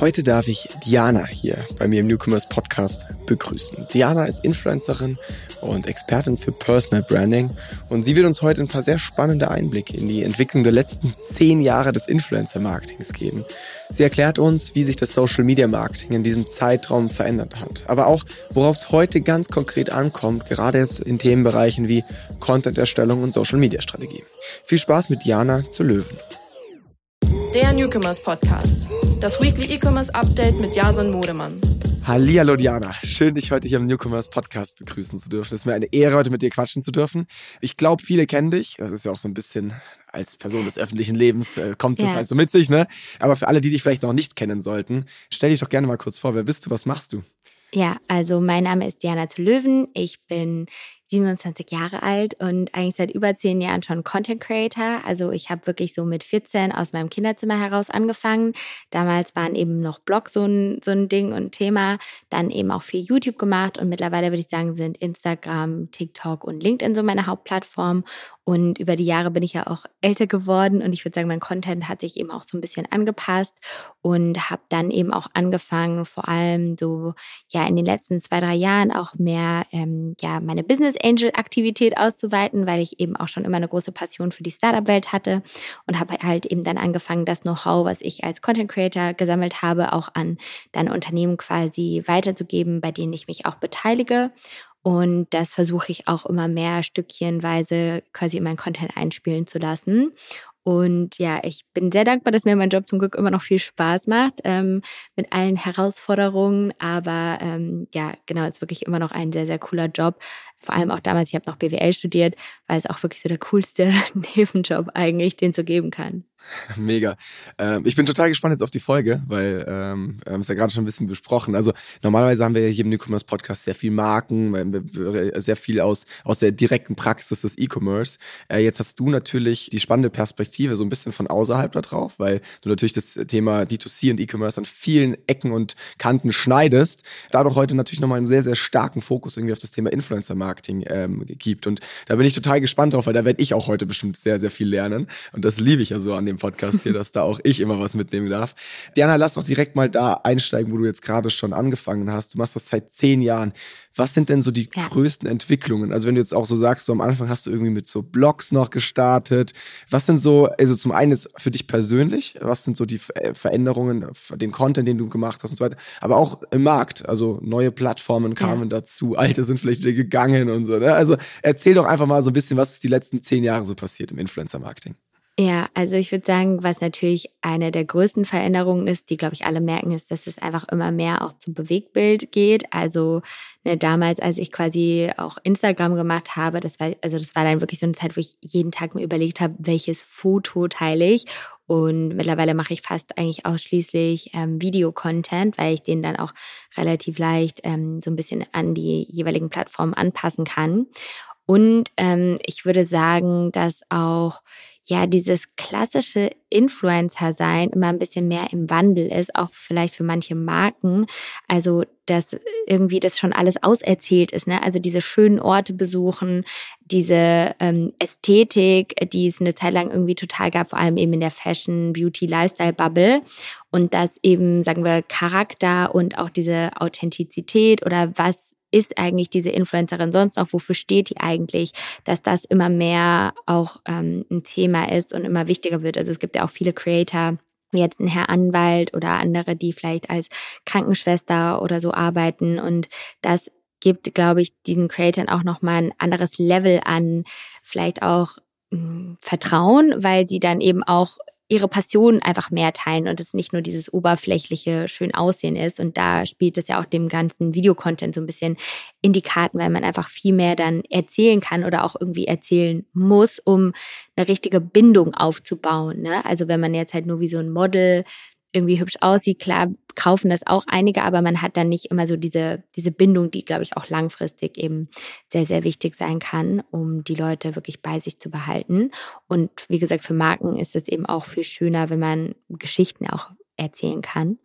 Heute darf ich Diana hier bei mir im Newcomers Podcast begrüßen. Diana ist Influencerin und Expertin für Personal Branding und sie wird uns heute ein paar sehr spannende Einblicke in die Entwicklung der letzten zehn Jahre des Influencer-Marketings geben. Sie erklärt uns, wie sich das Social Media Marketing in diesem Zeitraum verändert hat, aber auch, worauf es heute ganz konkret ankommt, gerade jetzt in Themenbereichen wie Content-Erstellung und Social Media Strategie. Viel Spaß mit Diana zu Löwen. Der Newcomers Podcast. Das Weekly E-Commerce Update mit Jason Modemann. Hallihallo Diana, schön dich heute hier im Newcomers Podcast begrüßen zu dürfen. Es ist mir eine Ehre, heute mit dir quatschen zu dürfen. Ich glaube, viele kennen dich. Das ist ja auch so ein bisschen als Person des öffentlichen Lebens äh, kommt es ja. halt so mit sich, ne? Aber für alle, die dich vielleicht noch nicht kennen sollten, stell dich doch gerne mal kurz vor. Wer bist du? Was machst du? Ja, also mein Name ist Diana zu Löwen. Ich bin 27 Jahre alt und eigentlich seit über zehn Jahren schon Content Creator. Also ich habe wirklich so mit 14 aus meinem Kinderzimmer heraus angefangen. Damals waren eben noch Blog so ein, so ein Ding und Thema. Dann eben auch viel YouTube gemacht und mittlerweile würde ich sagen, sind Instagram, TikTok und LinkedIn so meine Hauptplattformen. Und über die Jahre bin ich ja auch älter geworden und ich würde sagen, mein Content hat sich eben auch so ein bisschen angepasst und habe dann eben auch angefangen, vor allem so ja in den letzten zwei, drei Jahren auch mehr ähm, ja meine Business Angel-Aktivität auszuweiten, weil ich eben auch schon immer eine große Passion für die Startup-Welt hatte und habe halt eben dann angefangen, das Know-how, was ich als Content Creator gesammelt habe, auch an dann Unternehmen quasi weiterzugeben, bei denen ich mich auch beteilige. Und das versuche ich auch immer mehr stückchenweise quasi in meinen Content einspielen zu lassen. Und ja, ich bin sehr dankbar, dass mir mein Job zum Glück immer noch viel Spaß macht, ähm, mit allen Herausforderungen. Aber ähm, ja, genau, ist wirklich immer noch ein sehr, sehr cooler Job. Vor allem auch damals, ich habe noch BWL studiert, weil es auch wirklich so der coolste Nebenjob eigentlich, den es so geben kann. Mega. Ähm, ich bin total gespannt jetzt auf die Folge, weil ähm, wir haben es ja gerade schon ein bisschen besprochen. Also normalerweise haben wir hier im Newcomers Podcast sehr viel Marken, sehr viel aus, aus der direkten Praxis des E-Commerce. Äh, jetzt hast du natürlich die spannende Perspektive so ein bisschen von außerhalb da drauf, weil du natürlich das Thema D2C und E-Commerce an vielen Ecken und Kanten schneidest. Dadurch heute natürlich nochmal einen sehr, sehr starken Fokus irgendwie auf das Thema Influencer-Marketing ähm, gibt. Und da bin ich total gespannt drauf, weil da werde ich auch heute bestimmt sehr, sehr viel lernen. Und das liebe ich ja so an dem Podcast hier, dass da auch ich immer was mitnehmen darf. Diana, lass doch direkt mal da einsteigen, wo du jetzt gerade schon angefangen hast. Du machst das seit zehn Jahren. Was sind denn so die ja. größten Entwicklungen? Also wenn du jetzt auch so sagst, so am Anfang hast du irgendwie mit so Blogs noch gestartet. Was sind so, also zum einen ist für dich persönlich, was sind so die äh, Veränderungen, den Content, den du gemacht hast und so weiter, aber auch im Markt. Also neue Plattformen kamen ja. dazu, alte sind vielleicht wieder gegangen und so. Ne? Also erzähl doch einfach mal so ein bisschen, was ist die letzten zehn Jahre so passiert im Influencer-Marketing. Ja, also ich würde sagen, was natürlich eine der größten Veränderungen ist, die, glaube ich, alle merken, ist, dass es einfach immer mehr auch zum Bewegtbild geht. Also ne, damals, als ich quasi auch Instagram gemacht habe, das war, also das war dann wirklich so eine Zeit, wo ich jeden Tag mir überlegt habe, welches Foto teile ich. Und mittlerweile mache ich fast eigentlich ausschließlich ähm, Videocontent, weil ich den dann auch relativ leicht ähm, so ein bisschen an die jeweiligen Plattformen anpassen kann. Und ähm, ich würde sagen, dass auch ja dieses klassische Influencer-Sein immer ein bisschen mehr im Wandel ist, auch vielleicht für manche Marken. Also, dass irgendwie das schon alles auserzählt ist, ne? Also diese schönen Orte besuchen, diese ähm, Ästhetik, die es eine Zeit lang irgendwie total gab, vor allem eben in der Fashion, Beauty, Lifestyle-Bubble. Und dass eben, sagen wir, Charakter und auch diese Authentizität oder was ist eigentlich diese Influencerin sonst noch, wofür steht die eigentlich, dass das immer mehr auch ähm, ein Thema ist und immer wichtiger wird. Also es gibt ja auch viele Creator, wie jetzt ein Herr Anwalt oder andere, die vielleicht als Krankenschwester oder so arbeiten und das gibt, glaube ich, diesen Creatoren auch nochmal ein anderes Level an vielleicht auch hm, Vertrauen, weil sie dann eben auch ihre Passion einfach mehr teilen und es nicht nur dieses oberflächliche schön Aussehen ist. Und da spielt es ja auch dem ganzen Videocontent so ein bisschen in die Karten, weil man einfach viel mehr dann erzählen kann oder auch irgendwie erzählen muss, um eine richtige Bindung aufzubauen. Ne? Also wenn man jetzt halt nur wie so ein Model irgendwie hübsch aussieht, klar kaufen das auch einige, aber man hat dann nicht immer so diese, diese Bindung, die, glaube ich, auch langfristig eben sehr, sehr wichtig sein kann, um die Leute wirklich bei sich zu behalten. Und wie gesagt, für Marken ist es eben auch viel schöner, wenn man Geschichten auch erzählen kann.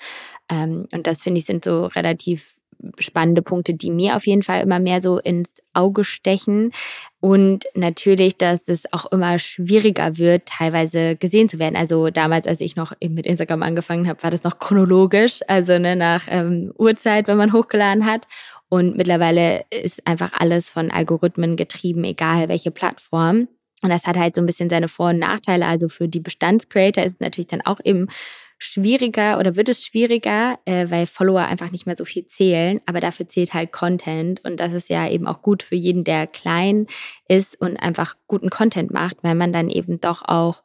Ähm, und das finde ich sind so relativ spannende Punkte, die mir auf jeden Fall immer mehr so ins Auge stechen. Und natürlich, dass es auch immer schwieriger wird, teilweise gesehen zu werden. Also damals, als ich noch mit Instagram angefangen habe, war das noch chronologisch, also ne, nach ähm, Uhrzeit, wenn man hochgeladen hat. Und mittlerweile ist einfach alles von Algorithmen getrieben, egal welche Plattform. Und das hat halt so ein bisschen seine Vor- und Nachteile. Also für die Bestandscreator ist es natürlich dann auch eben schwieriger oder wird es schwieriger, äh, weil Follower einfach nicht mehr so viel zählen, aber dafür zählt halt Content und das ist ja eben auch gut für jeden, der klein ist und einfach guten Content macht, weil man dann eben doch auch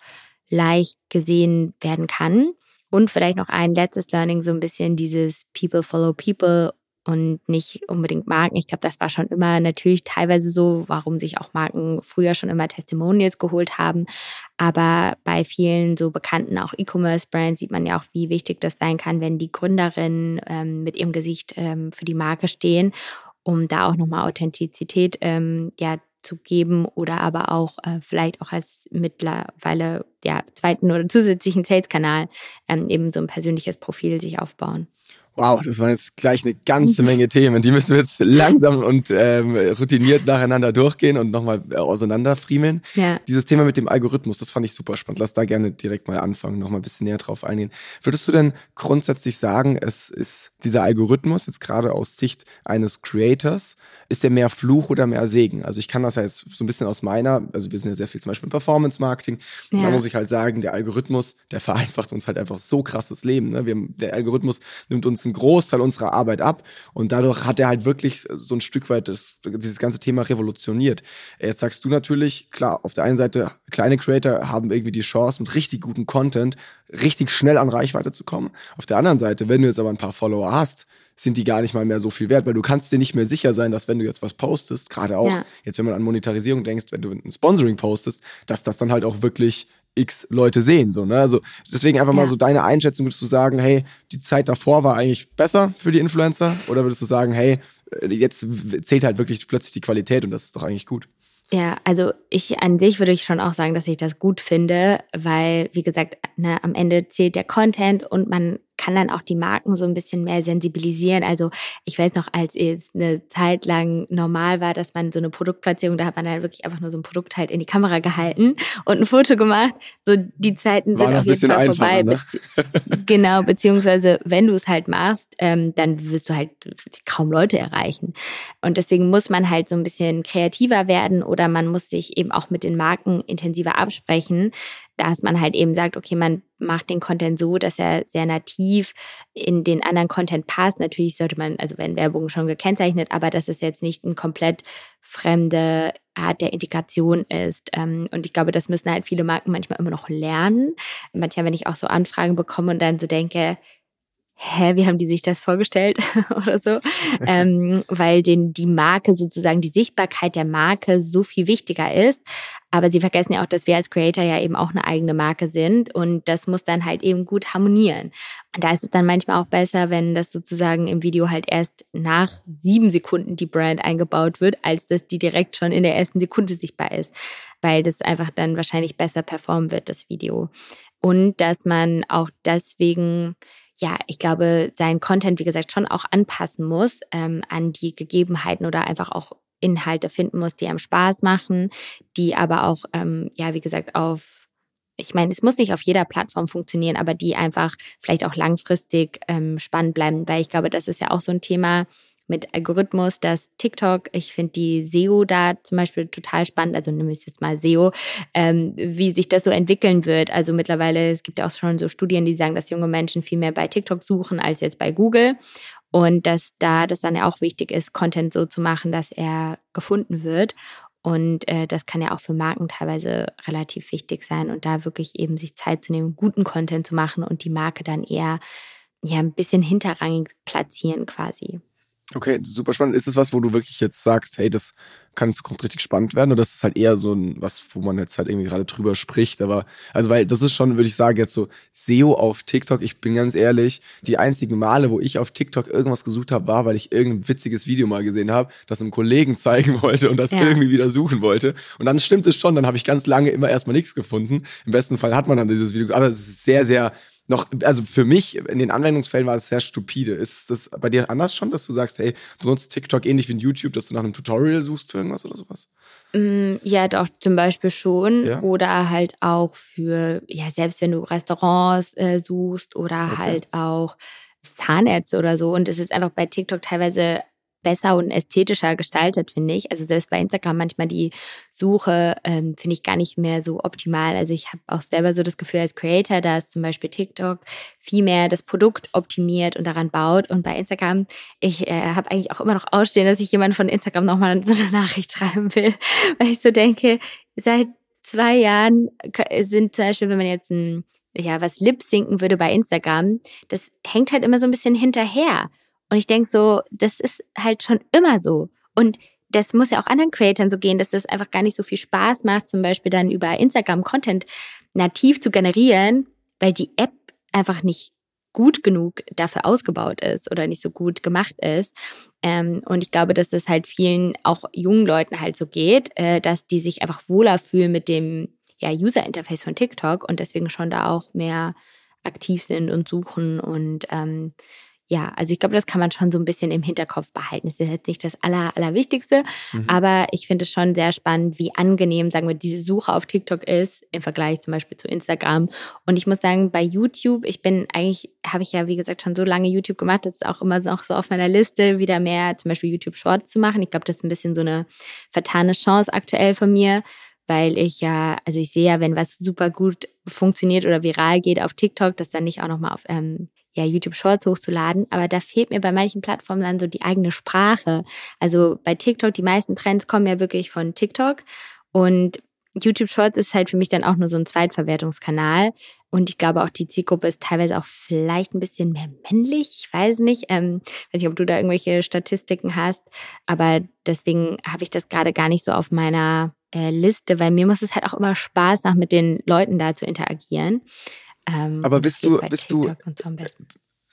leicht gesehen werden kann. Und vielleicht noch ein letztes Learning, so ein bisschen dieses People follow People und nicht unbedingt Marken. Ich glaube, das war schon immer natürlich teilweise so, warum sich auch Marken früher schon immer Testimonials geholt haben. Aber bei vielen so bekannten auch E-Commerce-Brands sieht man ja auch, wie wichtig das sein kann, wenn die Gründerinnen ähm, mit ihrem Gesicht ähm, für die Marke stehen, um da auch nochmal Authentizität ähm, ja, zu geben oder aber auch äh, vielleicht auch als mittlerweile ja, zweiten oder zusätzlichen Sales-Kanal ähm, eben so ein persönliches Profil sich aufbauen. Wow, das waren jetzt gleich eine ganze Menge Themen. Die müssen wir jetzt langsam und ähm, routiniert nacheinander durchgehen und nochmal äh, auseinanderfriemeln. Ja. Dieses Thema mit dem Algorithmus, das fand ich super spannend. Lass da gerne direkt mal anfangen, nochmal ein bisschen näher drauf eingehen. Würdest du denn grundsätzlich sagen, es ist dieser Algorithmus, jetzt gerade aus Sicht eines Creators, ist der mehr Fluch oder mehr Segen? Also ich kann das ja jetzt so ein bisschen aus meiner, also wir sind ja sehr viel zum Beispiel im Performance-Marketing. Ja. Da muss ich halt sagen, der Algorithmus, der vereinfacht uns halt einfach so krasses Leben. Ne? Wir, der Algorithmus nimmt uns einen Großteil unserer Arbeit ab und dadurch hat er halt wirklich so ein Stück weit das, dieses ganze Thema revolutioniert. Jetzt sagst du natürlich, klar, auf der einen Seite, kleine Creator haben irgendwie die Chance, mit richtig gutem Content richtig schnell an Reichweite zu kommen. Auf der anderen Seite, wenn du jetzt aber ein paar Follower hast, sind die gar nicht mal mehr so viel wert, weil du kannst dir nicht mehr sicher sein, dass wenn du jetzt was postest, gerade auch ja. jetzt, wenn man an Monetarisierung denkst, wenn du ein Sponsoring postest, dass das dann halt auch wirklich x Leute sehen. So, ne? Also deswegen einfach ja. mal so deine Einschätzung, würdest du sagen, hey, die Zeit davor war eigentlich besser für die Influencer? Oder würdest du sagen, hey, jetzt zählt halt wirklich plötzlich die Qualität und das ist doch eigentlich gut? Ja, also ich an sich würde ich schon auch sagen, dass ich das gut finde, weil, wie gesagt, ne, am Ende zählt der Content und man kann dann auch die Marken so ein bisschen mehr sensibilisieren. Also ich weiß noch, als es eine Zeit lang normal war, dass man so eine Produktplatzierung, da hat man dann wirklich einfach nur so ein Produkt halt in die Kamera gehalten und ein Foto gemacht. So die Zeiten war sind auf jeden Fall vorbei. Ne? Bezieh genau, beziehungsweise wenn du es halt machst, ähm, dann wirst du halt kaum Leute erreichen. Und deswegen muss man halt so ein bisschen kreativer werden oder man muss sich eben auch mit den Marken intensiver absprechen, dass man halt eben sagt, okay, man macht den Content so, dass er sehr nativ in den anderen Content passt. Natürlich sollte man, also wenn Werbung schon gekennzeichnet, aber dass es jetzt nicht eine komplett fremde Art der Integration ist. Ähm, und ich glaube, das müssen halt viele Marken manchmal immer noch lernen. Manchmal, wenn ich auch so Anfragen bekomme und dann so denke, hä, wie haben die sich das vorgestellt oder so, ähm, weil den, die Marke sozusagen, die Sichtbarkeit der Marke so viel wichtiger ist. Aber sie vergessen ja auch, dass wir als Creator ja eben auch eine eigene Marke sind und das muss dann halt eben gut harmonieren. Und da ist es dann manchmal auch besser, wenn das sozusagen im Video halt erst nach sieben Sekunden die Brand eingebaut wird, als dass die direkt schon in der ersten Sekunde sichtbar ist, weil das einfach dann wahrscheinlich besser performen wird, das Video. Und dass man auch deswegen ja, ich glaube, sein Content, wie gesagt, schon auch anpassen muss ähm, an die Gegebenheiten oder einfach auch Inhalte finden muss, die einem Spaß machen, die aber auch, ähm, ja, wie gesagt, auf, ich meine, es muss nicht auf jeder Plattform funktionieren, aber die einfach vielleicht auch langfristig ähm, spannend bleiben, weil ich glaube, das ist ja auch so ein Thema, mit Algorithmus, dass TikTok, ich finde die SEO da zum Beispiel total spannend, also nimm es jetzt mal SEO, ähm, wie sich das so entwickeln wird. Also mittlerweile, es gibt ja auch schon so Studien, die sagen, dass junge Menschen viel mehr bei TikTok suchen als jetzt bei Google. Und dass da das dann ja auch wichtig ist, Content so zu machen, dass er gefunden wird. Und äh, das kann ja auch für Marken teilweise relativ wichtig sein und da wirklich eben sich Zeit zu nehmen, guten Content zu machen und die Marke dann eher ja ein bisschen hinterrangig platzieren quasi. Okay, super spannend. Ist es was, wo du wirklich jetzt sagst, hey, das kann in Zukunft richtig spannend werden? Oder ist es halt eher so ein, was, wo man jetzt halt irgendwie gerade drüber spricht? Aber, also, weil das ist schon, würde ich sagen, jetzt so SEO auf TikTok. Ich bin ganz ehrlich, die einzigen Male, wo ich auf TikTok irgendwas gesucht habe, war, weil ich irgendein witziges Video mal gesehen habe, das einem Kollegen zeigen wollte und das ja. irgendwie wieder suchen wollte. Und dann stimmt es schon, dann habe ich ganz lange immer erstmal nichts gefunden. Im besten Fall hat man dann dieses Video, aber es ist sehr, sehr noch, also für mich in den Anwendungsfällen war es sehr stupide. Ist das bei dir anders schon, dass du sagst, hey, du nutzt TikTok ähnlich wie in YouTube, dass du nach einem Tutorial suchst für irgendwas oder sowas? Mm, ja, doch, zum Beispiel schon. Ja. Oder halt auch für, ja, selbst wenn du Restaurants äh, suchst oder okay. halt auch Zahnärzte oder so. Und es ist einfach bei TikTok teilweise besser und ästhetischer gestaltet, finde ich. Also selbst bei Instagram manchmal die Suche ähm, finde ich gar nicht mehr so optimal. Also ich habe auch selber so das Gefühl als Creator, dass zum Beispiel TikTok viel mehr das Produkt optimiert und daran baut. Und bei Instagram, ich äh, habe eigentlich auch immer noch ausstehen, dass ich jemand von Instagram nochmal so eine Nachricht schreiben will, weil ich so denke, seit zwei Jahren sind zum Beispiel, wenn man jetzt ein ja, was lip sinken würde bei Instagram, das hängt halt immer so ein bisschen hinterher. Und ich denke so, das ist halt schon immer so. Und das muss ja auch anderen Creatoren so gehen, dass das einfach gar nicht so viel Spaß macht, zum Beispiel dann über Instagram Content nativ zu generieren, weil die App einfach nicht gut genug dafür ausgebaut ist oder nicht so gut gemacht ist. Ähm, und ich glaube, dass das halt vielen, auch jungen Leuten halt so geht, äh, dass die sich einfach wohler fühlen mit dem ja, User-Interface von TikTok und deswegen schon da auch mehr aktiv sind und suchen und ähm, ja, also ich glaube, das kann man schon so ein bisschen im Hinterkopf behalten. Das ist jetzt nicht das Aller, Allerwichtigste, mhm. aber ich finde es schon sehr spannend, wie angenehm, sagen wir, diese Suche auf TikTok ist im Vergleich zum Beispiel zu Instagram. Und ich muss sagen, bei YouTube, ich bin eigentlich, habe ich ja, wie gesagt, schon so lange YouTube gemacht, das ist auch immer noch so auf meiner Liste, wieder mehr zum Beispiel YouTube Shorts zu machen. Ich glaube, das ist ein bisschen so eine vertane Chance aktuell von mir weil ich ja, also ich sehe ja, wenn was super gut funktioniert oder viral geht auf TikTok, das dann nicht auch nochmal auf ähm, ja, YouTube Shorts hochzuladen, aber da fehlt mir bei manchen Plattformen dann so die eigene Sprache. Also bei TikTok, die meisten Trends kommen ja wirklich von TikTok und YouTube Shorts ist halt für mich dann auch nur so ein Zweitverwertungskanal. Und ich glaube auch, die Zielgruppe ist teilweise auch vielleicht ein bisschen mehr männlich. Ich weiß nicht. Ähm, weiß nicht, ob du da irgendwelche Statistiken hast. Aber deswegen habe ich das gerade gar nicht so auf meiner äh, Liste, weil mir muss es halt auch immer Spaß machen, mit den Leuten da zu interagieren. Ähm, Aber bist du, bist du,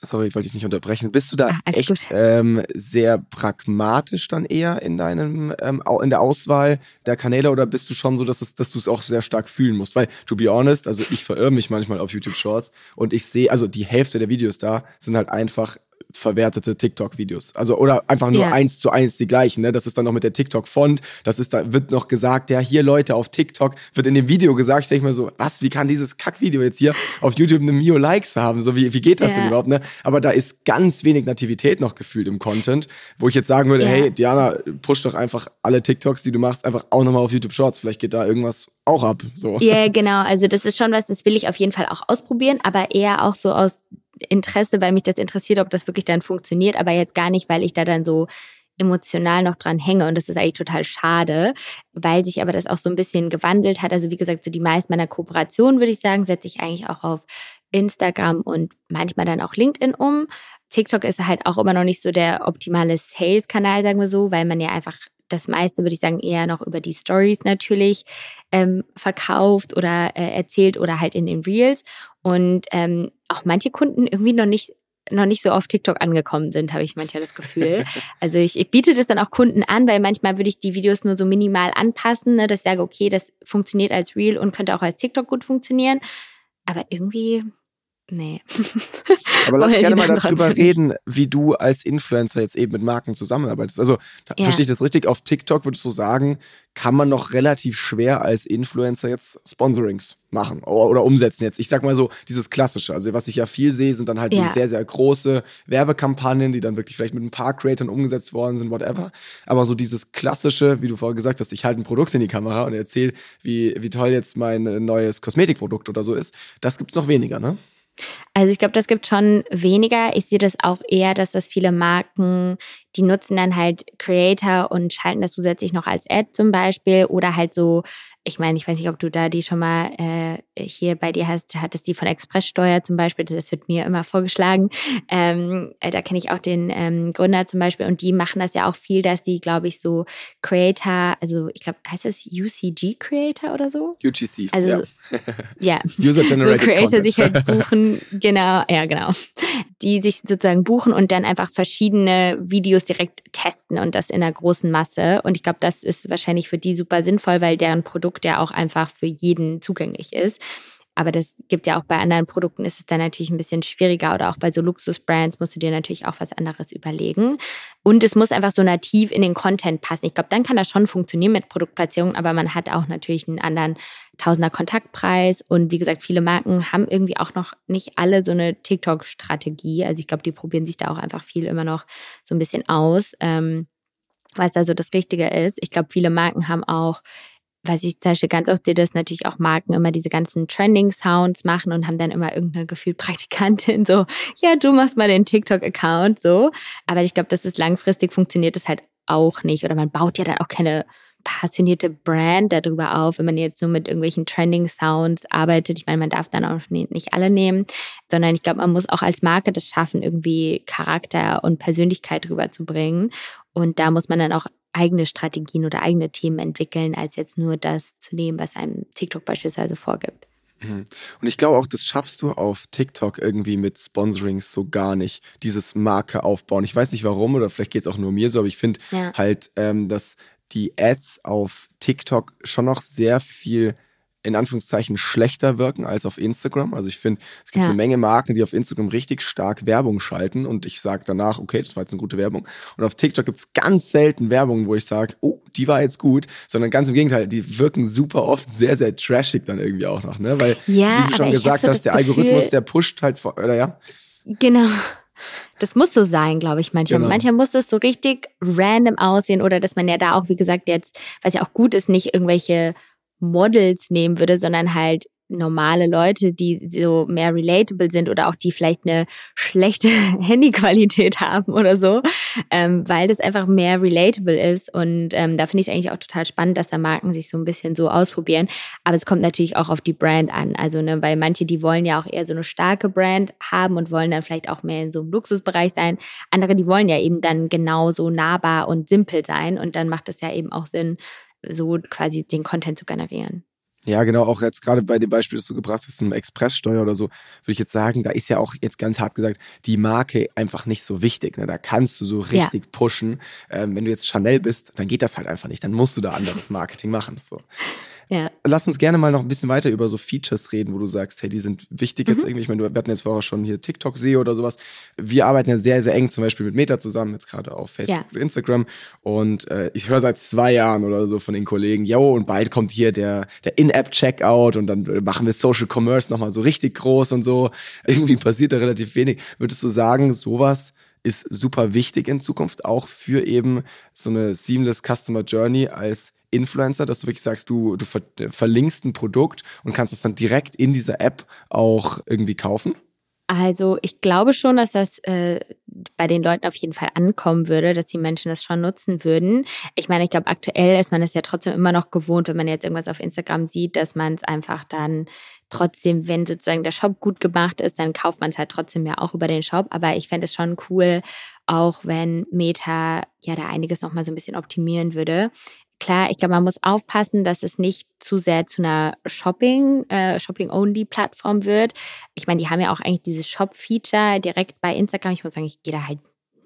sorry, wollte ich nicht unterbrechen. Bist du da ah, echt ähm, sehr pragmatisch dann eher in deinem ähm, in der Auswahl der Kanäle oder bist du schon so, dass, es, dass du es auch sehr stark fühlen musst? Weil, to be honest, also ich verirre mich manchmal auf YouTube Shorts und ich sehe, also die Hälfte der Videos da sind halt einfach verwertete TikTok-Videos. Also oder einfach nur ja. eins zu eins die gleichen. Ne? Das ist dann noch mit der TikTok-Font. Das ist da wird noch gesagt, ja hier Leute auf TikTok wird in dem Video gesagt. Ich denke mir so, was? Wie kann dieses Kack-Video jetzt hier auf YouTube eine Mio Likes haben? So wie wie geht das ja. denn überhaupt? Ne? Aber da ist ganz wenig Nativität noch gefühlt im Content, wo ich jetzt sagen würde, ja. hey Diana, push doch einfach alle TikToks, die du machst, einfach auch nochmal auf YouTube Shorts. Vielleicht geht da irgendwas auch ab. So. Ja, yeah, genau. Also das ist schon was, das will ich auf jeden Fall auch ausprobieren, aber eher auch so aus Interesse, weil mich das interessiert, ob das wirklich dann funktioniert, aber jetzt gar nicht, weil ich da dann so emotional noch dran hänge und das ist eigentlich total schade, weil sich aber das auch so ein bisschen gewandelt hat. Also wie gesagt, so die meisten meiner Kooperationen, würde ich sagen, setze ich eigentlich auch auf Instagram und manchmal dann auch LinkedIn um. TikTok ist halt auch immer noch nicht so der optimale Sales-Kanal, sagen wir so, weil man ja einfach das meiste, würde ich sagen, eher noch über die Stories natürlich ähm, verkauft oder äh, erzählt oder halt in den Reels. Und ähm, auch manche Kunden irgendwie noch nicht noch nicht so auf TikTok angekommen sind, habe ich manchmal das Gefühl. Also ich, ich biete das dann auch Kunden an, weil manchmal würde ich die Videos nur so minimal anpassen, ne, dass ich sage, okay, das funktioniert als Reel und könnte auch als TikTok gut funktionieren. Aber irgendwie Nee. Aber lass gerne mal darüber reden, wie du als Influencer jetzt eben mit Marken zusammenarbeitest. Also, ja. verstehe ich das richtig? Auf TikTok würdest du sagen, kann man noch relativ schwer als Influencer jetzt Sponsorings machen oder, umsetzen jetzt. Ich sag mal so, dieses Klassische. Also, was ich ja viel sehe, sind dann halt ja. so sehr, sehr große Werbekampagnen, die dann wirklich vielleicht mit ein paar Creatoren umgesetzt worden sind, whatever. Aber so dieses Klassische, wie du vorher gesagt hast, ich halte ein Produkt in die Kamera und erzähle, wie, wie toll jetzt mein neues Kosmetikprodukt oder so ist, das gibt's noch weniger, ne? Also ich glaube, das gibt schon weniger. Ich sehe das auch eher, dass das viele Marken, die nutzen dann halt Creator und schalten das zusätzlich noch als Ad zum Beispiel oder halt so ich meine, ich weiß nicht, ob du da die schon mal äh, hier bei dir hast, hattest die von Expresssteuer zum Beispiel, das wird mir immer vorgeschlagen. Ähm, äh, da kenne ich auch den ähm, Gründer zum Beispiel und die machen das ja auch viel, dass die, glaube ich, so Creator, also ich glaube, heißt das UCG Creator oder so? UGC. Also ja. ja. User Generated so Creator Content. sich halt buchen, genau, ja genau, die sich sozusagen buchen und dann einfach verschiedene Videos direkt testen und das in einer großen Masse. Und ich glaube, das ist wahrscheinlich für die super sinnvoll, weil deren Produkt ja auch einfach für jeden zugänglich ist. Aber das gibt ja auch bei anderen Produkten ist es dann natürlich ein bisschen schwieriger oder auch bei so Luxusbrands musst du dir natürlich auch was anderes überlegen. Und es muss einfach so nativ in den Content passen. Ich glaube, dann kann das schon funktionieren mit Produktplatzierung, aber man hat auch natürlich einen anderen Tausender Kontaktpreis. Und wie gesagt, viele Marken haben irgendwie auch noch nicht alle so eine TikTok-Strategie. Also ich glaube, die probieren sich da auch einfach viel immer noch so ein bisschen aus. Ähm, was da so das Richtige ist. Ich glaube, viele Marken haben auch was ich zum Beispiel ganz oft sehe, dass natürlich auch Marken immer diese ganzen Trending-Sounds machen und haben dann immer irgendeine gefühlt Praktikantin so, ja, du machst mal den TikTok-Account so. Aber ich glaube, dass es langfristig funktioniert das halt auch nicht. Oder man baut ja dann auch keine passionierte Brand darüber auf, wenn man jetzt nur mit irgendwelchen Trending-Sounds arbeitet. Ich meine, man darf dann auch nicht alle nehmen, sondern ich glaube, man muss auch als Marke das schaffen, irgendwie Charakter und Persönlichkeit rüberzubringen. Und da muss man dann auch eigene Strategien oder eigene Themen entwickeln, als jetzt nur das zu nehmen, was einem TikTok beispielsweise vorgibt. Mhm. Und ich glaube auch, das schaffst du auf TikTok irgendwie mit Sponsorings so gar nicht, dieses Marke aufbauen. Ich weiß nicht warum oder vielleicht geht es auch nur mir so, aber ich finde ja. halt, ähm, dass die Ads auf TikTok schon noch sehr viel in Anführungszeichen schlechter wirken als auf Instagram. Also ich finde, es gibt ja. eine Menge Marken, die auf Instagram richtig stark Werbung schalten und ich sage danach, okay, das war jetzt eine gute Werbung. Und auf TikTok gibt es ganz selten Werbung, wo ich sage, oh, die war jetzt gut, sondern ganz im Gegenteil, die wirken super oft sehr, sehr trashig dann irgendwie auch noch, ne? Weil, ja, wie du schon gesagt hast, der Gefühl, Algorithmus, der pusht halt, vor, oder ja? Genau. Das muss so sein, glaube ich, manchmal. Genau. Manchmal muss das so richtig random aussehen oder dass man ja da auch, wie gesagt, jetzt, was ja auch gut ist, nicht irgendwelche Models nehmen würde, sondern halt normale Leute, die so mehr relatable sind oder auch die vielleicht eine schlechte Handyqualität haben oder so, ähm, weil das einfach mehr relatable ist. Und ähm, da finde ich es eigentlich auch total spannend, dass da Marken sich so ein bisschen so ausprobieren. Aber es kommt natürlich auch auf die Brand an. Also, ne, weil manche, die wollen ja auch eher so eine starke Brand haben und wollen dann vielleicht auch mehr in so einem Luxusbereich sein. Andere, die wollen ja eben dann genauso nahbar und simpel sein. Und dann macht es ja eben auch Sinn, so quasi den Content zu generieren. Ja, genau, auch jetzt gerade bei dem Beispiel, das du gebracht hast, einem Expresssteuer oder so, würde ich jetzt sagen, da ist ja auch jetzt ganz hart gesagt, die Marke einfach nicht so wichtig. Ne? Da kannst du so richtig ja. pushen. Ähm, wenn du jetzt Chanel bist, dann geht das halt einfach nicht. Dann musst du da anderes Marketing machen. So. Ja. Lass uns gerne mal noch ein bisschen weiter über so Features reden, wo du sagst, hey, die sind wichtig jetzt mhm. irgendwie. Ich meine, wir hatten jetzt vorher schon hier TikTok SEO oder sowas. Wir arbeiten ja sehr, sehr eng zum Beispiel mit Meta zusammen, jetzt gerade auf Facebook ja. und Instagram. Und äh, ich höre seit zwei Jahren oder so von den Kollegen, yo, und bald kommt hier der, der In-App-Checkout und dann machen wir Social Commerce nochmal so richtig groß und so. Irgendwie passiert da relativ wenig. Würdest du sagen, sowas ist super wichtig in Zukunft, auch für eben so eine seamless Customer Journey als Influencer, dass du wirklich sagst, du, du ver verlinkst ein Produkt und kannst es dann direkt in dieser App auch irgendwie kaufen? Also ich glaube schon, dass das äh, bei den Leuten auf jeden Fall ankommen würde, dass die Menschen das schon nutzen würden. Ich meine, ich glaube, aktuell ist man es ja trotzdem immer noch gewohnt, wenn man jetzt irgendwas auf Instagram sieht, dass man es einfach dann trotzdem, wenn sozusagen der Shop gut gemacht ist, dann kauft man es halt trotzdem ja auch über den Shop. Aber ich fände es schon cool, auch wenn Meta ja da einiges nochmal so ein bisschen optimieren würde. Klar, ich glaube, man muss aufpassen, dass es nicht zu sehr zu einer Shopping, äh, Shopping-Only-Plattform wird. Ich meine, die haben ja auch eigentlich dieses Shop-Feature direkt bei Instagram. Ich muss sagen, ich gehe da halt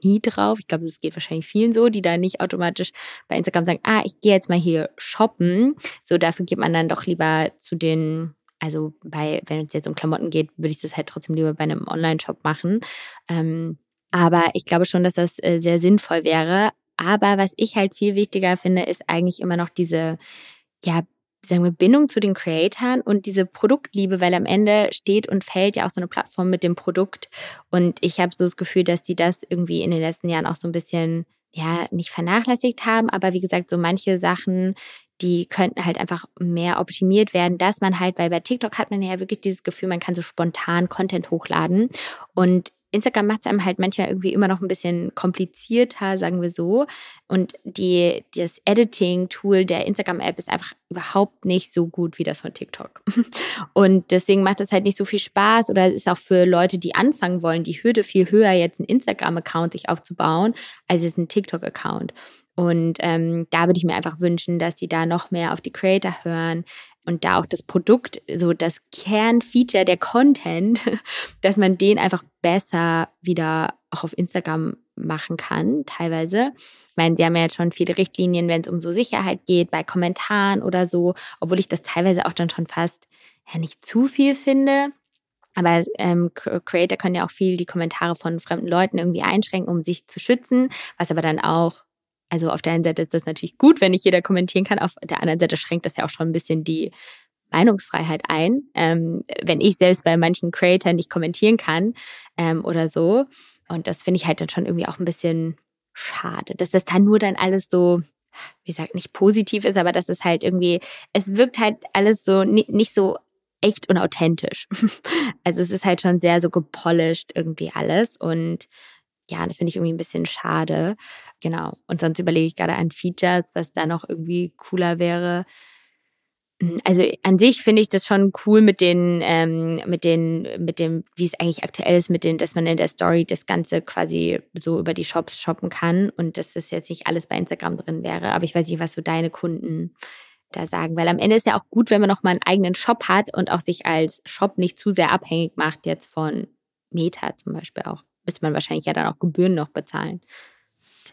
nie drauf. Ich glaube, das geht wahrscheinlich vielen so, die da nicht automatisch bei Instagram sagen, ah, ich gehe jetzt mal hier shoppen. So, dafür geht man dann doch lieber zu den, also bei, wenn es jetzt um Klamotten geht, würde ich das halt trotzdem lieber bei einem Online-Shop machen. Ähm, aber ich glaube schon, dass das äh, sehr sinnvoll wäre. Aber was ich halt viel wichtiger finde, ist eigentlich immer noch diese, ja, sagen wir, Bindung zu den Creatoren und diese Produktliebe, weil am Ende steht und fällt ja auch so eine Plattform mit dem Produkt. Und ich habe so das Gefühl, dass die das irgendwie in den letzten Jahren auch so ein bisschen, ja, nicht vernachlässigt haben. Aber wie gesagt, so manche Sachen, die könnten halt einfach mehr optimiert werden, dass man halt, weil bei TikTok hat man ja wirklich dieses Gefühl, man kann so spontan Content hochladen. Und Instagram macht es einem halt manchmal irgendwie immer noch ein bisschen komplizierter, sagen wir so. Und die, das Editing-Tool der Instagram-App ist einfach überhaupt nicht so gut wie das von TikTok. Und deswegen macht es halt nicht so viel Spaß oder ist auch für Leute, die anfangen wollen, die Hürde viel höher, jetzt einen Instagram-Account sich aufzubauen, als jetzt einen TikTok-Account. Und ähm, da würde ich mir einfach wünschen, dass sie da noch mehr auf die Creator hören, und da auch das Produkt, so das Kernfeature, der Content, dass man den einfach besser wieder auch auf Instagram machen kann, teilweise. Ich meine, sie haben ja jetzt schon viele Richtlinien, wenn es um so Sicherheit geht, bei Kommentaren oder so, obwohl ich das teilweise auch dann schon fast ja nicht zu viel finde. Aber ähm, Creator können ja auch viel die Kommentare von fremden Leuten irgendwie einschränken, um sich zu schützen, was aber dann auch, also auf der einen Seite ist das natürlich gut, wenn nicht jeder kommentieren kann, auf der anderen Seite schränkt das ja auch schon ein bisschen die Meinungsfreiheit ein. Ähm, wenn ich selbst bei manchen Creators nicht kommentieren kann ähm, oder so. Und das finde ich halt dann schon irgendwie auch ein bisschen schade, dass das dann nur dann alles so, wie gesagt, nicht positiv ist, aber dass es halt irgendwie, es wirkt halt alles so nicht so echt und authentisch. Also es ist halt schon sehr so gepolished irgendwie alles und ja, das finde ich irgendwie ein bisschen schade. Genau. Und sonst überlege ich gerade an Features, was da noch irgendwie cooler wäre. Hm, also an sich finde ich das schon cool mit den, ähm, mit den, mit dem, wie es eigentlich aktuell ist, mit den, dass man in der Story das Ganze quasi so über die Shops shoppen kann und dass das jetzt nicht alles bei Instagram drin wäre. Aber ich weiß nicht, was so deine Kunden da sagen, weil am Ende ist ja auch gut, wenn man noch mal einen eigenen Shop hat und auch sich als Shop nicht zu sehr abhängig macht jetzt von Meta zum Beispiel auch. Müsste man wahrscheinlich ja dann auch Gebühren noch bezahlen.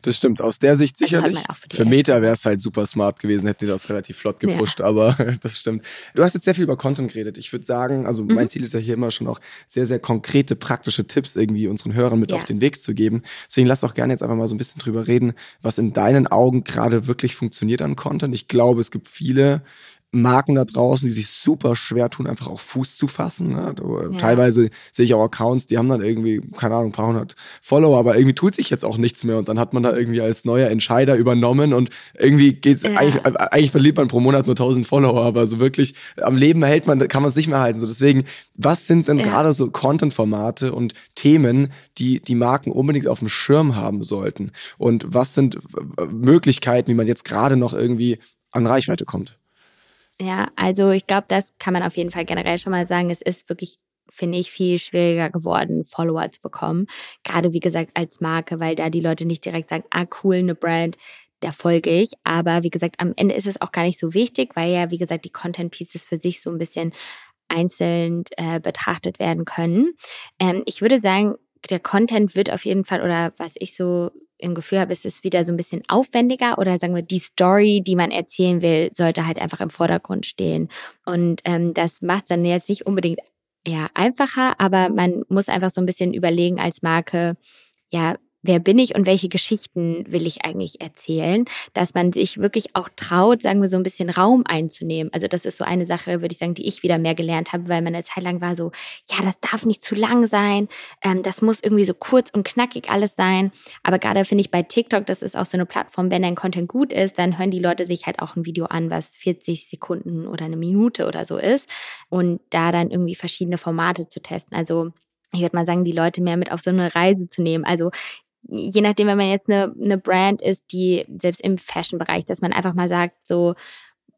Das stimmt, aus der Sicht sicherlich. Also für, für Meta wäre es halt super smart gewesen, hätte die das relativ flott gepusht, ja. aber das stimmt. Du hast jetzt sehr viel über Content geredet. Ich würde sagen, also mhm. mein Ziel ist ja hier immer schon auch sehr, sehr konkrete, praktische Tipps irgendwie unseren Hörern mit ja. auf den Weg zu geben. Deswegen lass doch gerne jetzt einfach mal so ein bisschen drüber reden, was in deinen Augen gerade wirklich funktioniert an Content. Ich glaube, es gibt viele Marken da draußen, die sich super schwer tun, einfach auch Fuß zu fassen. Ne? Ja. Teilweise sehe ich auch Accounts, die haben dann irgendwie, keine Ahnung, ein paar hundert Follower, aber irgendwie tut sich jetzt auch nichts mehr und dann hat man da irgendwie als neuer Entscheider übernommen und irgendwie geht's, ja. eigentlich, eigentlich verliert man pro Monat nur tausend Follower, aber so wirklich am Leben hält man, kann man es nicht mehr halten. So deswegen, was sind denn ja. gerade so Content-Formate und Themen, die die Marken unbedingt auf dem Schirm haben sollten? Und was sind Möglichkeiten, wie man jetzt gerade noch irgendwie an Reichweite kommt? Ja, also ich glaube, das kann man auf jeden Fall generell schon mal sagen. Es ist wirklich finde ich, viel schwieriger geworden, Follower zu bekommen. Gerade wie gesagt als Marke, weil da die Leute nicht direkt sagen, ah cool, eine Brand, der folge ich. Aber wie gesagt, am Ende ist es auch gar nicht so wichtig, weil ja, wie gesagt, die Content Pieces für sich so ein bisschen einzeln äh, betrachtet werden können. Ähm, ich würde sagen, der Content wird auf jeden Fall, oder was ich so im Gefühl habe, ist es wieder so ein bisschen aufwendiger oder sagen wir, die Story, die man erzählen will, sollte halt einfach im Vordergrund stehen. Und ähm, das macht dann jetzt nicht unbedingt ja einfacher, aber man muss einfach so ein bisschen überlegen als Marke, ja, wer bin ich und welche Geschichten will ich eigentlich erzählen, dass man sich wirklich auch traut, sagen wir so ein bisschen Raum einzunehmen. Also das ist so eine Sache, würde ich sagen, die ich wieder mehr gelernt habe, weil man eine Zeit lang war so, ja, das darf nicht zu lang sein, ähm, das muss irgendwie so kurz und knackig alles sein. Aber gerade finde ich bei TikTok, das ist auch so eine Plattform, wenn dein Content gut ist, dann hören die Leute sich halt auch ein Video an, was 40 Sekunden oder eine Minute oder so ist und da dann irgendwie verschiedene Formate zu testen. Also ich würde mal sagen, die Leute mehr mit auf so eine Reise zu nehmen. Also je nachdem, wenn man jetzt eine, eine Brand ist, die selbst im Fashion-Bereich, dass man einfach mal sagt, so,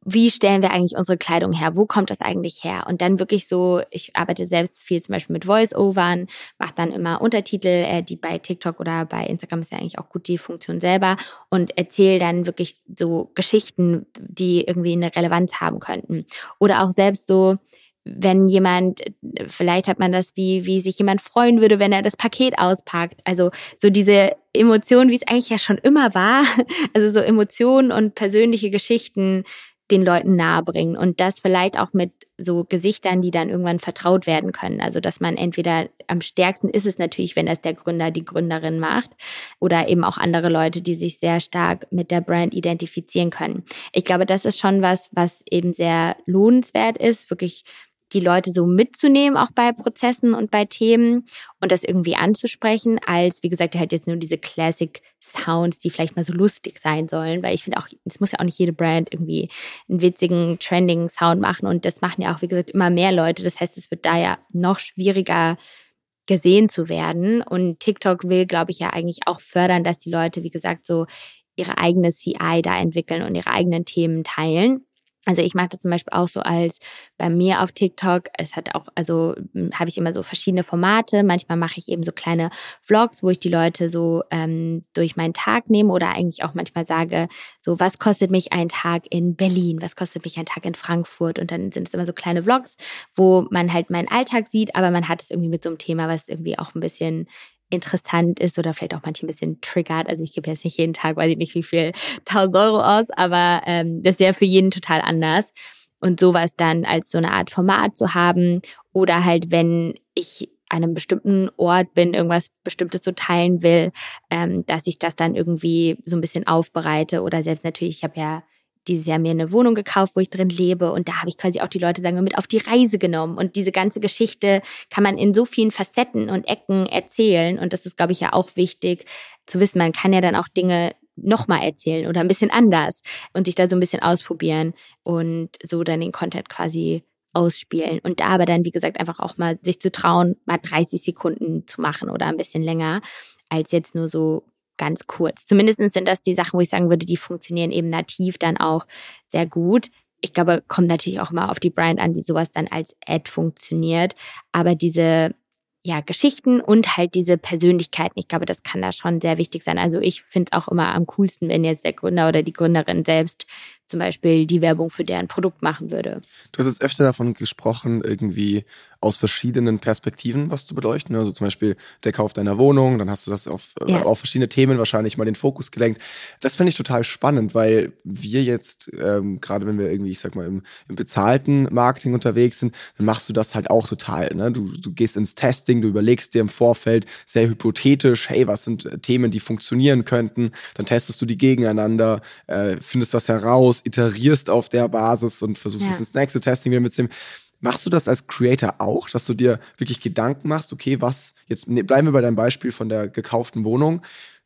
wie stellen wir eigentlich unsere Kleidung her? Wo kommt das eigentlich her? Und dann wirklich so, ich arbeite selbst viel zum Beispiel mit Voice-Overn, mache dann immer Untertitel, äh, die bei TikTok oder bei Instagram ist ja eigentlich auch gut die Funktion selber und erzähle dann wirklich so Geschichten, die irgendwie eine Relevanz haben könnten. Oder auch selbst so, wenn jemand, vielleicht hat man das, wie, wie sich jemand freuen würde, wenn er das Paket auspackt. Also so diese Emotionen, wie es eigentlich ja schon immer war. Also so Emotionen und persönliche Geschichten den Leuten nahebringen und das vielleicht auch mit so Gesichtern, die dann irgendwann vertraut werden können. Also dass man entweder am stärksten ist es natürlich, wenn das der Gründer, die Gründerin macht oder eben auch andere Leute, die sich sehr stark mit der Brand identifizieren können. Ich glaube, das ist schon was, was eben sehr lohnenswert ist, wirklich die Leute so mitzunehmen, auch bei Prozessen und bei Themen und das irgendwie anzusprechen, als, wie gesagt, halt jetzt nur diese Classic Sounds, die vielleicht mal so lustig sein sollen, weil ich finde auch, es muss ja auch nicht jede Brand irgendwie einen witzigen, trending Sound machen und das machen ja auch, wie gesagt, immer mehr Leute. Das heißt, es wird da ja noch schwieriger gesehen zu werden und TikTok will, glaube ich, ja eigentlich auch fördern, dass die Leute, wie gesagt, so ihre eigene CI da entwickeln und ihre eigenen Themen teilen. Also ich mache das zum Beispiel auch so als bei mir auf TikTok. Es hat auch, also hm, habe ich immer so verschiedene Formate. Manchmal mache ich eben so kleine Vlogs, wo ich die Leute so ähm, durch meinen Tag nehme oder eigentlich auch manchmal sage, so was kostet mich ein Tag in Berlin, was kostet mich ein Tag in Frankfurt und dann sind es immer so kleine Vlogs, wo man halt meinen Alltag sieht, aber man hat es irgendwie mit so einem Thema, was irgendwie auch ein bisschen interessant ist oder vielleicht auch manche ein bisschen triggert. Also ich gebe jetzt nicht jeden Tag, weiß ich nicht wie viel, 1000 Euro aus, aber ähm, das ja für jeden total anders. Und sowas dann als so eine Art Format zu haben oder halt, wenn ich an einem bestimmten Ort bin, irgendwas Bestimmtes so teilen will, ähm, dass ich das dann irgendwie so ein bisschen aufbereite oder selbst natürlich, ich habe ja dieses Jahr mir eine Wohnung gekauft, wo ich drin lebe. Und da habe ich quasi auch die Leute, sagen wir, mit auf die Reise genommen. Und diese ganze Geschichte kann man in so vielen Facetten und Ecken erzählen. Und das ist, glaube ich, ja auch wichtig zu wissen. Man kann ja dann auch Dinge nochmal erzählen oder ein bisschen anders und sich da so ein bisschen ausprobieren und so dann den Content quasi ausspielen. Und da aber dann, wie gesagt, einfach auch mal sich zu trauen, mal 30 Sekunden zu machen oder ein bisschen länger, als jetzt nur so ganz kurz. Zumindest sind das die Sachen, wo ich sagen würde, die funktionieren eben nativ dann auch sehr gut. Ich glaube, kommt natürlich auch immer auf die Brand an, wie sowas dann als Ad funktioniert. Aber diese ja, Geschichten und halt diese Persönlichkeiten. Ich glaube, das kann da schon sehr wichtig sein. Also ich finde es auch immer am coolsten, wenn jetzt der Gründer oder die Gründerin selbst zum Beispiel die Werbung für deren Produkt machen würde. Du hast jetzt öfter davon gesprochen, irgendwie aus verschiedenen Perspektiven was zu beleuchten. Also zum Beispiel der Kauf deiner Wohnung, dann hast du das auf, äh, ja. auf verschiedene Themen wahrscheinlich mal den Fokus gelenkt. Das finde ich total spannend, weil wir jetzt, ähm, gerade wenn wir irgendwie, ich sag mal, im, im, bezahlten Marketing unterwegs sind, dann machst du das halt auch total. Ne? Du, du gehst ins Testing, du überlegst dir im Vorfeld sehr hypothetisch, hey, was sind äh, Themen, die funktionieren könnten, dann testest du die gegeneinander, äh, findest was heraus, iterierst auf der Basis und versuchst ja. es ins nächste Testing wieder mitzunehmen. Machst du das als Creator auch, dass du dir wirklich Gedanken machst, okay, was, jetzt ne, bleiben wir bei deinem Beispiel von der gekauften Wohnung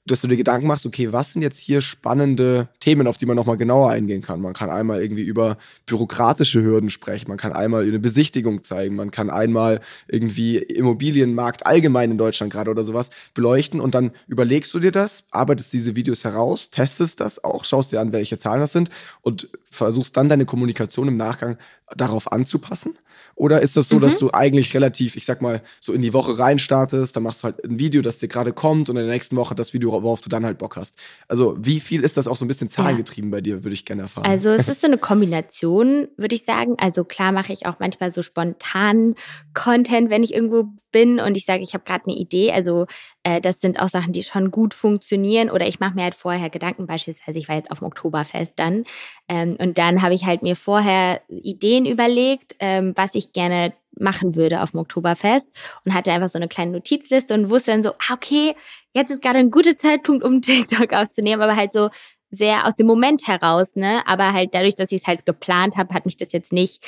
dass du dir Gedanken machst, okay, was sind jetzt hier spannende Themen, auf die man nochmal genauer eingehen kann. Man kann einmal irgendwie über bürokratische Hürden sprechen, man kann einmal eine Besichtigung zeigen, man kann einmal irgendwie Immobilienmarkt allgemein in Deutschland gerade oder sowas beleuchten und dann überlegst du dir das, arbeitest diese Videos heraus, testest das auch, schaust dir an, welche Zahlen das sind und versuchst dann deine Kommunikation im Nachgang darauf anzupassen. Oder ist das so, mhm. dass du eigentlich relativ, ich sag mal, so in die Woche reinstartest, dann machst du halt ein Video, das dir gerade kommt und in der nächsten Woche das Video, worauf du dann halt Bock hast. Also wie viel ist das auch so ein bisschen zahlengetrieben ja. bei dir, würde ich gerne erfahren. Also es ist so eine Kombination, würde ich sagen. Also klar mache ich auch manchmal so spontan Content, wenn ich irgendwo bin und ich sage, ich habe gerade eine Idee. Also äh, das sind auch Sachen, die schon gut funktionieren. Oder ich mache mir halt vorher Gedanken, beispielsweise ich war jetzt auf dem Oktoberfest dann. Ähm, und dann habe ich halt mir vorher Ideen überlegt, ähm, was ich gerne machen würde auf dem Oktoberfest und hatte einfach so eine kleine Notizliste und wusste dann so, ah, okay, jetzt ist gerade ein guter Zeitpunkt, um TikTok aufzunehmen, aber halt so sehr aus dem Moment heraus, ne? Aber halt dadurch, dass ich es halt geplant habe, hat mich das jetzt nicht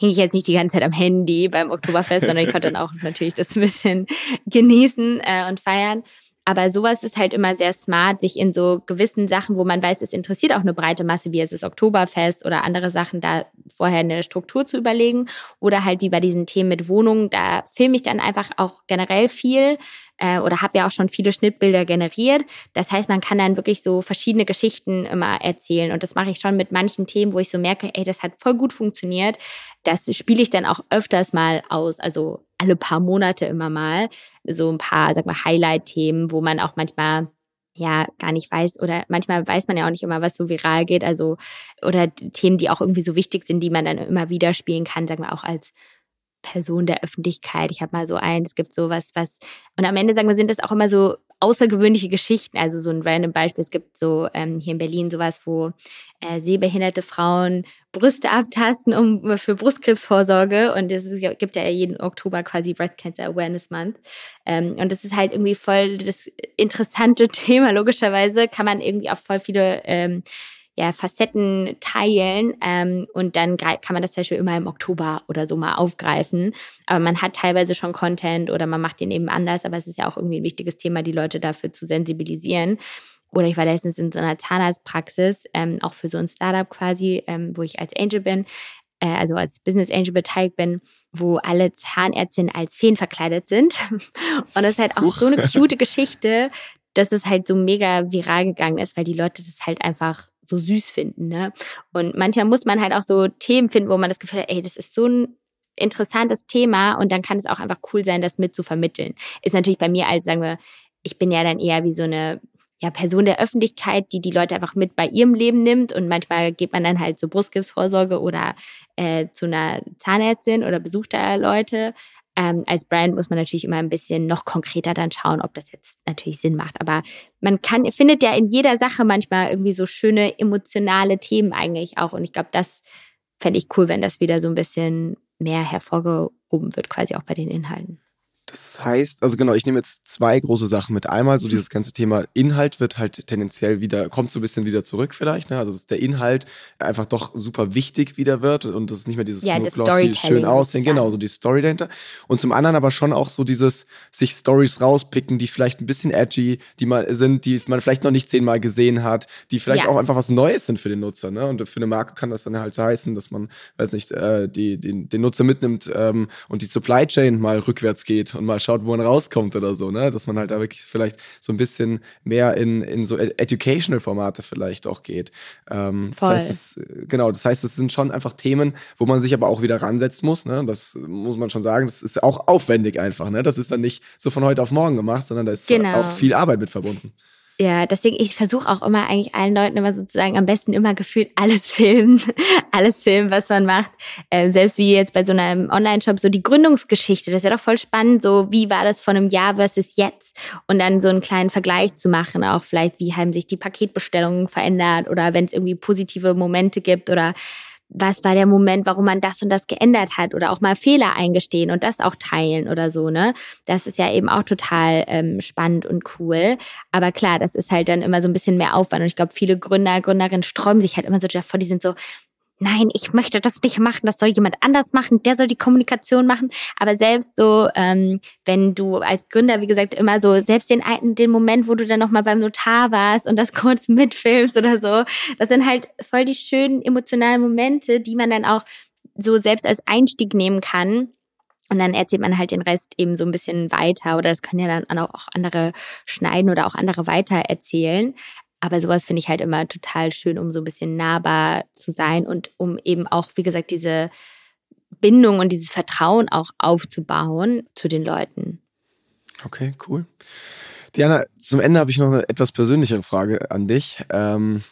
hing ich jetzt nicht die ganze Zeit am Handy beim Oktoberfest, sondern ich konnte dann auch natürlich das ein bisschen genießen äh, und feiern. Aber sowas ist halt immer sehr smart, sich in so gewissen Sachen, wo man weiß, es interessiert auch eine breite Masse, wie es ist Oktoberfest oder andere Sachen, da vorher eine Struktur zu überlegen. Oder halt wie bei diesen Themen mit Wohnungen, da filme ich dann einfach auch generell viel äh, oder habe ja auch schon viele Schnittbilder generiert. Das heißt, man kann dann wirklich so verschiedene Geschichten immer erzählen. Und das mache ich schon mit manchen Themen, wo ich so merke, ey, das hat voll gut funktioniert. Das spiele ich dann auch öfters mal aus, also alle paar Monate immer mal. So ein paar, sag mal, Highlight-Themen, wo man auch manchmal ja gar nicht weiß oder manchmal weiß man ja auch nicht immer, was so viral geht, also oder Themen, die auch irgendwie so wichtig sind, die man dann immer wieder spielen kann, sagen wir auch als Person der Öffentlichkeit. Ich habe mal so ein, es gibt sowas, was und am Ende sagen wir, sind das auch immer so außergewöhnliche Geschichten. Also so ein random Beispiel. Es gibt so ähm, hier in Berlin sowas, wo äh, sehbehinderte Frauen Brüste abtasten um für Brustkrebsvorsorge. Und es gibt ja jeden Oktober quasi Breast Cancer Awareness Month. Ähm, und das ist halt irgendwie voll das interessante Thema. Logischerweise kann man irgendwie auch voll viele ähm, ja, Facetten teilen ähm, und dann kann man das zum Beispiel immer im Oktober oder so mal aufgreifen. Aber man hat teilweise schon Content oder man macht den eben anders, aber es ist ja auch irgendwie ein wichtiges Thema, die Leute dafür zu sensibilisieren. Oder ich war letztens in so einer Zahnarztpraxis, ähm, auch für so ein Startup quasi, ähm, wo ich als Angel bin, äh, also als Business Angel beteiligt bin, wo alle Zahnärztinnen als Feen verkleidet sind. Und das ist halt auch so eine cute Geschichte, dass es halt so mega viral gegangen ist, weil die Leute das halt einfach so süß finden. Ne? Und manchmal muss man halt auch so Themen finden, wo man das Gefühl hat, ey, das ist so ein interessantes Thema und dann kann es auch einfach cool sein, das mit zu vermitteln. Ist natürlich bei mir als, sagen wir, ich bin ja dann eher wie so eine ja, Person der Öffentlichkeit, die die Leute einfach mit bei ihrem Leben nimmt und manchmal geht man dann halt zur Brustkrebsvorsorge oder äh, zu einer Zahnärztin oder besucht da Leute. Ähm, als Brand muss man natürlich immer ein bisschen noch konkreter dann schauen, ob das jetzt natürlich Sinn macht. Aber man kann, findet ja in jeder Sache manchmal irgendwie so schöne emotionale Themen eigentlich auch. Und ich glaube, das fände ich cool, wenn das wieder so ein bisschen mehr hervorgehoben wird, quasi auch bei den Inhalten. Das heißt, also genau, ich nehme jetzt zwei große Sachen mit. Einmal so dieses ganze Thema Inhalt wird halt tendenziell wieder, kommt so ein bisschen wieder zurück vielleicht. Ne? Also dass der Inhalt einfach doch super wichtig wieder wird und das ist nicht mehr dieses ja, nur glossy, schön aussehen, genau, so die Story dahinter. Und zum anderen aber schon auch so dieses sich Stories rauspicken, die vielleicht ein bisschen edgy, die mal sind, die man vielleicht noch nicht zehnmal gesehen hat, die vielleicht ja. auch einfach was Neues sind für den Nutzer. Ne? Und für eine Marke kann das dann halt heißen, dass man, weiß nicht, äh, die, die, den Nutzer mitnimmt ähm, und die Supply Chain mal rückwärts geht und mal schaut, wo man rauskommt oder so, ne? Dass man halt da wirklich vielleicht so ein bisschen mehr in, in so Educational-Formate vielleicht auch geht. Ähm, Voll. Das heißt, es, genau, das heißt, es sind schon einfach Themen, wo man sich aber auch wieder ransetzen muss, ne? Das muss man schon sagen. Das ist auch aufwendig einfach, ne? Das ist dann nicht so von heute auf morgen gemacht, sondern da ist genau. auch viel Arbeit mit verbunden. Ja, deswegen, ich versuche auch immer eigentlich allen Leuten immer sozusagen am besten immer gefühlt alles filmen, alles filmen, was man macht. Äh, selbst wie jetzt bei so einem Online-Shop, so die Gründungsgeschichte, das ist ja doch voll spannend, so wie war das von einem Jahr versus jetzt und dann so einen kleinen Vergleich zu machen, auch vielleicht wie haben sich die Paketbestellungen verändert oder wenn es irgendwie positive Momente gibt oder was war der Moment, warum man das und das geändert hat oder auch mal Fehler eingestehen und das auch teilen oder so, ne? Das ist ja eben auch total ähm, spannend und cool. Aber klar, das ist halt dann immer so ein bisschen mehr Aufwand und ich glaube, viele Gründer, Gründerinnen sträuben sich halt immer so davor, die sind so, nein, ich möchte das nicht machen, das soll jemand anders machen, der soll die Kommunikation machen. Aber selbst so, ähm, wenn du als Gründer, wie gesagt, immer so, selbst den, den Moment, wo du dann nochmal beim Notar warst und das kurz mitfilmst oder so, das sind halt voll die schönen emotionalen Momente, die man dann auch so selbst als Einstieg nehmen kann. Und dann erzählt man halt den Rest eben so ein bisschen weiter oder das können ja dann auch andere schneiden oder auch andere weiter erzählen. Aber sowas finde ich halt immer total schön, um so ein bisschen nahbar zu sein und um eben auch, wie gesagt, diese Bindung und dieses Vertrauen auch aufzubauen zu den Leuten. Okay, cool. Diana, zum Ende habe ich noch eine etwas persönlichere Frage an dich. Ähm,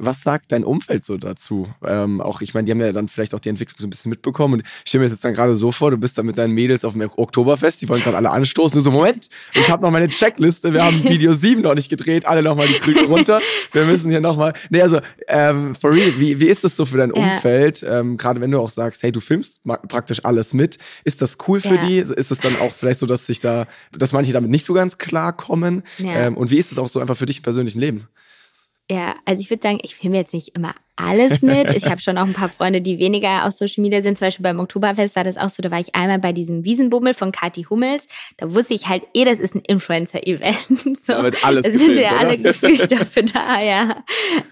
was sagt dein Umfeld so dazu? Ähm, auch, ich meine, die haben ja dann vielleicht auch die Entwicklung so ein bisschen mitbekommen. Und ich stelle mir das jetzt dann gerade so vor, du bist da mit deinen Mädels auf dem Oktoberfest, die wollen gerade alle anstoßen. Nur so, Moment, ich habe noch meine Checkliste, wir haben Video 7 noch nicht gedreht, alle nochmal die Krüge runter. Wir müssen hier nochmal. Nee, also, ähm, for real, wie, wie ist das so für dein Umfeld? Ja. Ähm, gerade wenn du auch sagst, hey, du filmst praktisch alles mit. Ist das cool für ja. die? Ist es dann auch vielleicht so, dass sich da, dass manche damit nicht so ganz klarkommen? Ja. Ähm, und wie ist es auch so einfach für dich im persönlichen Leben? Ja, also ich würde sagen, ich filme jetzt nicht immer alles mit. Ich habe schon auch ein paar Freunde, die weniger aus Social Media sind. Zum Beispiel beim Oktoberfest war das auch so. Da war ich einmal bei diesem Wiesenbummel von Kati Hummels. Da wusste ich halt eh, das ist ein Influencer-Event. So, da wird alles da sind wir alle gefühlt dafür da, ja.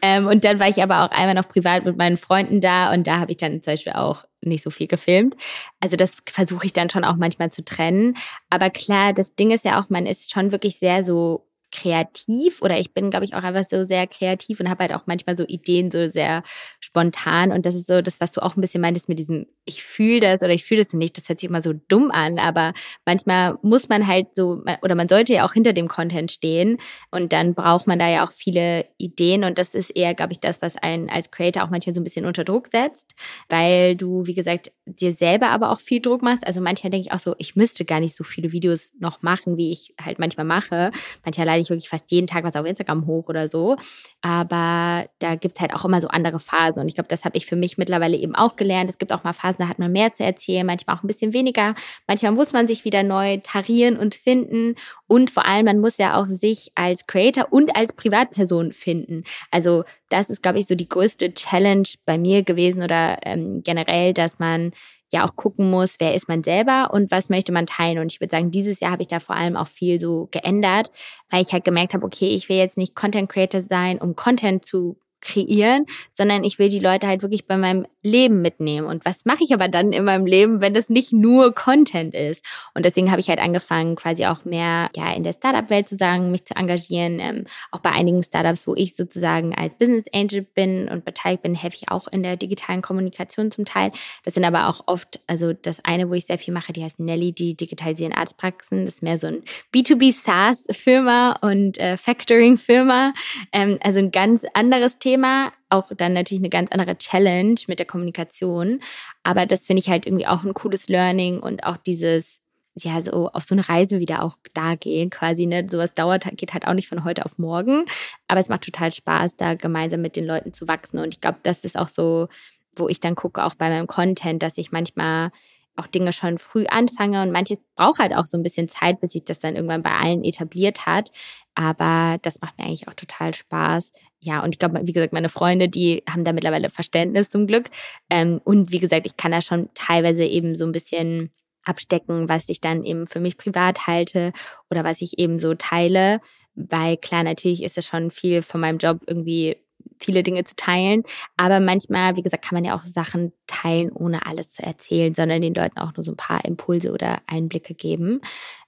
Ähm, und dann war ich aber auch einmal noch privat mit meinen Freunden da und da habe ich dann zum Beispiel auch nicht so viel gefilmt. Also das versuche ich dann schon auch manchmal zu trennen. Aber klar, das Ding ist ja auch, man ist schon wirklich sehr so kreativ oder ich bin, glaube ich, auch einfach so sehr kreativ und habe halt auch manchmal so Ideen so sehr spontan und das ist so das, was du auch ein bisschen meintest mit diesem ich fühle das oder ich fühle das nicht, das hört sich immer so dumm an, aber manchmal muss man halt so oder man sollte ja auch hinter dem Content stehen und dann braucht man da ja auch viele Ideen und das ist eher, glaube ich, das, was einen als Creator auch manchmal so ein bisschen unter Druck setzt, weil du, wie gesagt, dir selber aber auch viel Druck machst. Also manchmal denke ich auch so, ich müsste gar nicht so viele Videos noch machen, wie ich halt manchmal mache. Manchmal lade ich wirklich fast jeden Tag was auf Instagram hoch oder so. Aber da gibt's halt auch immer so andere Phasen. Und ich glaube, das habe ich für mich mittlerweile eben auch gelernt. Es gibt auch mal Phasen, da hat man mehr zu erzählen, manchmal auch ein bisschen weniger. Manchmal muss man sich wieder neu tarieren und finden. Und vor allem, man muss ja auch sich als Creator und als Privatperson finden. Also das ist, glaube ich, so die größte Challenge bei mir gewesen oder ähm, generell, dass man ja auch gucken muss, wer ist man selber und was möchte man teilen. Und ich würde sagen, dieses Jahr habe ich da vor allem auch viel so geändert, weil ich halt gemerkt habe, okay, ich will jetzt nicht Content Creator sein, um Content zu kreieren, sondern ich will die Leute halt wirklich bei meinem Leben mitnehmen. Und was mache ich aber dann in meinem Leben, wenn das nicht nur Content ist? Und deswegen habe ich halt angefangen, quasi auch mehr ja in der Startup-Welt zu sagen, mich zu engagieren. Ähm, auch bei einigen Startups, wo ich sozusagen als Business Angel bin und beteiligt bin, helfe ich auch in der digitalen Kommunikation zum Teil. Das sind aber auch oft, also das eine, wo ich sehr viel mache, die heißt Nelly, die digitalisieren Arztpraxen. Das ist mehr so ein B2B SaaS-Firma und äh, Factoring-Firma. Ähm, also ein ganz anderes Thema Thema, auch dann natürlich eine ganz andere Challenge mit der Kommunikation. Aber das finde ich halt irgendwie auch ein cooles Learning und auch dieses, ja, so auf so eine Reise wieder auch da gehen, quasi, ne? Sowas dauert, geht halt auch nicht von heute auf morgen. Aber es macht total Spaß, da gemeinsam mit den Leuten zu wachsen. Und ich glaube, das ist auch so, wo ich dann gucke, auch bei meinem Content, dass ich manchmal auch Dinge schon früh anfange und manches braucht halt auch so ein bisschen Zeit, bis sich das dann irgendwann bei allen etabliert hat. Aber das macht mir eigentlich auch total Spaß. Ja, und ich glaube, wie gesagt, meine Freunde, die haben da mittlerweile Verständnis zum Glück. Ähm, und wie gesagt, ich kann da schon teilweise eben so ein bisschen abstecken, was ich dann eben für mich privat halte oder was ich eben so teile. Weil klar, natürlich ist es schon viel von meinem Job irgendwie viele Dinge zu teilen. Aber manchmal, wie gesagt, kann man ja auch Sachen teilen, ohne alles zu erzählen, sondern den Leuten auch nur so ein paar Impulse oder Einblicke geben.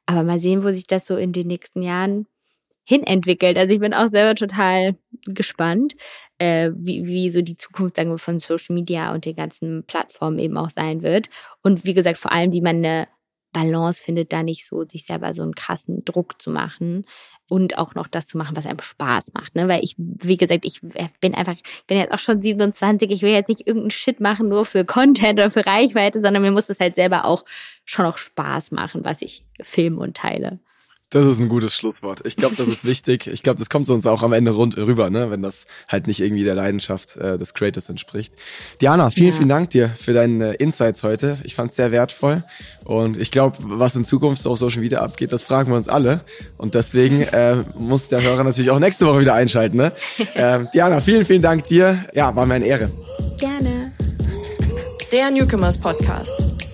Aber mal sehen, wo sich das so in den nächsten Jahren hin entwickelt. Also ich bin auch selber total gespannt, äh, wie, wie so die Zukunft sagen wir, von Social Media und den ganzen Plattformen eben auch sein wird. Und wie gesagt, vor allem, wie man eine Balance findet, da nicht so sich selber so einen krassen Druck zu machen und auch noch das zu machen, was einem Spaß macht. Ne? Weil ich, wie gesagt, ich bin einfach, ich bin jetzt auch schon 27, ich will jetzt nicht irgendeinen Shit machen, nur für Content oder für Reichweite, sondern mir muss das halt selber auch schon noch Spaß machen, was ich filme und teile. Das ist ein gutes Schlusswort. Ich glaube, das ist wichtig. Ich glaube, das kommt uns auch am Ende rund rüber, ne? wenn das halt nicht irgendwie der Leidenschaft äh, des Creators entspricht. Diana, vielen, ja. vielen Dank dir für deine Insights heute. Ich fand es sehr wertvoll. Und ich glaube, was in Zukunft auf Social Media abgeht, das fragen wir uns alle. Und deswegen äh, muss der Hörer natürlich auch nächste Woche wieder einschalten. Ne? äh, Diana, vielen, vielen Dank dir. Ja, war mir eine Ehre. Gerne. Der Newcomers Podcast.